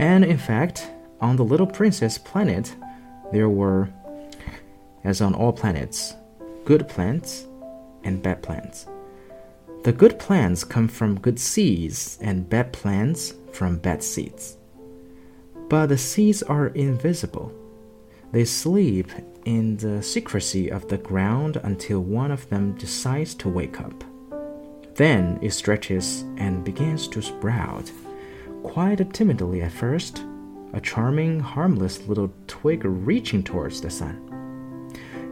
And in fact, on the little prince's planet, there were, as on all planets, good plants and bad plants. The good plants come from good seeds, and bad plants from bad seeds. But the seeds are invisible. They sleep in the secrecy of the ground until one of them decides to wake up. Then it stretches and begins to sprout, quite timidly at first, a charming, harmless little twig reaching towards the sun.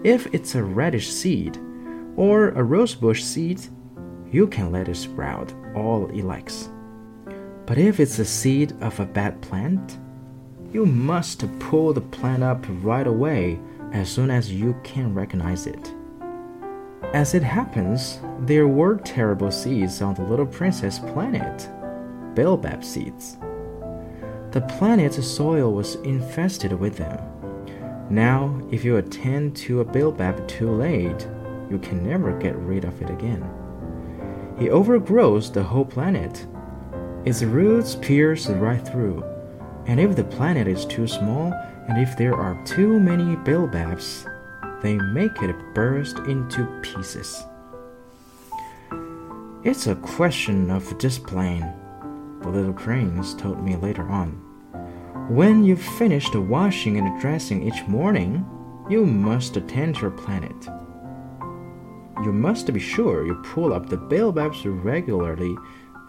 If it's a radish seed or a rosebush seed, you can let it sprout all it likes. But if it's the seed of a bad plant, you must pull the plant up right away as soon as you can recognize it. As it happens, there were terrible seeds on the little prince's planet baobab seeds. The planet's soil was infested with them. Now, if you attend to a baobab too late, you can never get rid of it again. It overgrows the whole planet. Its roots pierce right through, and if the planet is too small, and if there are too many baobabs, they make it burst into pieces. It's a question of discipline, the little prince told me later on. When you've finished washing and dressing each morning, you must attend your planet you must be sure you pull up the baobabs regularly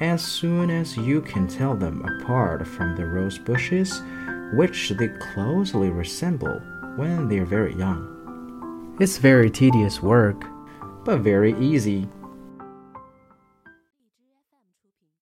as soon as you can tell them apart from the rose bushes, which they closely resemble when they are very young. It's very tedious work, but very easy